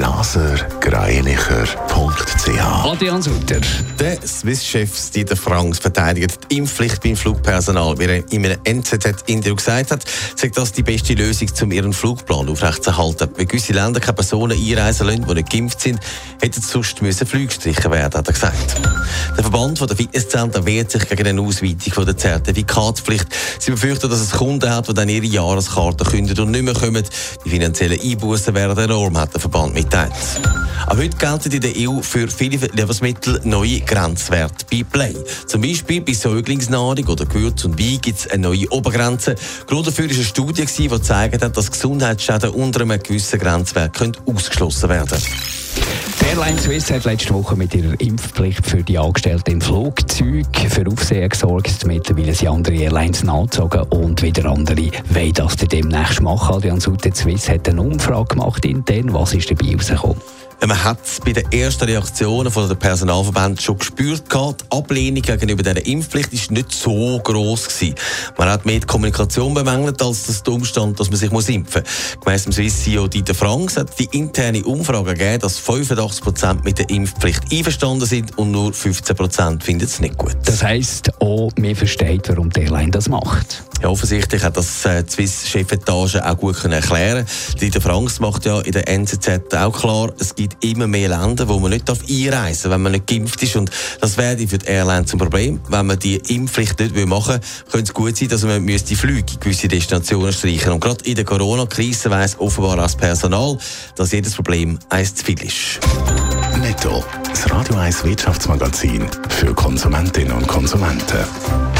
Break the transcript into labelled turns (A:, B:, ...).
A: blasergreinicher.ch
B: Adrian Sutter.
C: Der Swiss-Chef Dieter Franks verteidigt die Impfpflicht beim Flugpersonal. Wie er in einem NZZ-Interview gesagt hat, sagt das die beste Lösung, um ihren Flugplan aufrechtzuerhalten. Wenn gewisse Länder keine Personen einreisen lassen, die nicht geimpft sind, hätten sonst müssen Flüge gestrichen werden, hat er gesagt. Der Verband der Fitnesszentren wehrt sich gegen eine Ausweitung der Zertifikatspflicht. Sie befürchten, dass es Kunden hat, die dann ihre Jahreskarte kündigen und nicht mehr kommen. Die finanziellen Einbußen werden enorm, hat der Verband mitgeteilt. Ab heute gelten in der EU für viele Lebensmittel neue Grenzwerte bei Play. Zum Beispiel bei Säuglingsnahrung oder Gewürz und Wein gibt es eine neue Obergrenze. Grund dafür war eine Studie, die gezeigt hat, dass Gesundheitsschäden unter einem gewissen Grenzwert ausgeschlossen werden können.
B: Die Airline Swiss hat letzte Woche mit ihrer Impfpflicht für die Angestellten im Flugzeug für Aufsehen gesorgt. Mittlerweile sind andere Airlines nachgezogen und wieder andere wollen das demnächst machen. Adrian Sutte Swiss hat eine Umfrage gemacht intern. Was ist dabei rausgekommen?
C: Man hat es bei den ersten Reaktionen von der Personalverband schon gespürt. Die Ablehnung gegenüber dieser Impfpflicht ist nicht so groß gewesen. Man hat mehr die Kommunikation bemängelt als das Umstand, dass man sich muss impfen muss. Gemäss dem Swiss CEO Dieter Franks hat die interne Umfrage gegeben, dass 85 Prozent mit der Impfpflicht einverstanden sind und nur 15 Prozent finden es nicht gut.
B: Das heisst, auch man versteht, warum die Airline das macht.
C: Ja, offensichtlich hat das äh, die Swiss-Chefetage auch gut können erklären Dieter Franks macht ja in der NZZ auch klar, es gibt immer mehr Länder, wo man nicht einreisen darf, wenn man nicht geimpft ist. Und das wäre für die Airline zum Problem. Wenn man die Impfpflicht nicht machen will, könnte es gut sein, dass man die Flüge in gewisse Destinationen streichen Und gerade in der Corona-Krise weiss offenbar das Personal, dass jedes Problem eins zu viel ist.
A: Netto, das Radio 1 Wirtschaftsmagazin für Konsumentinnen und Konsumenten.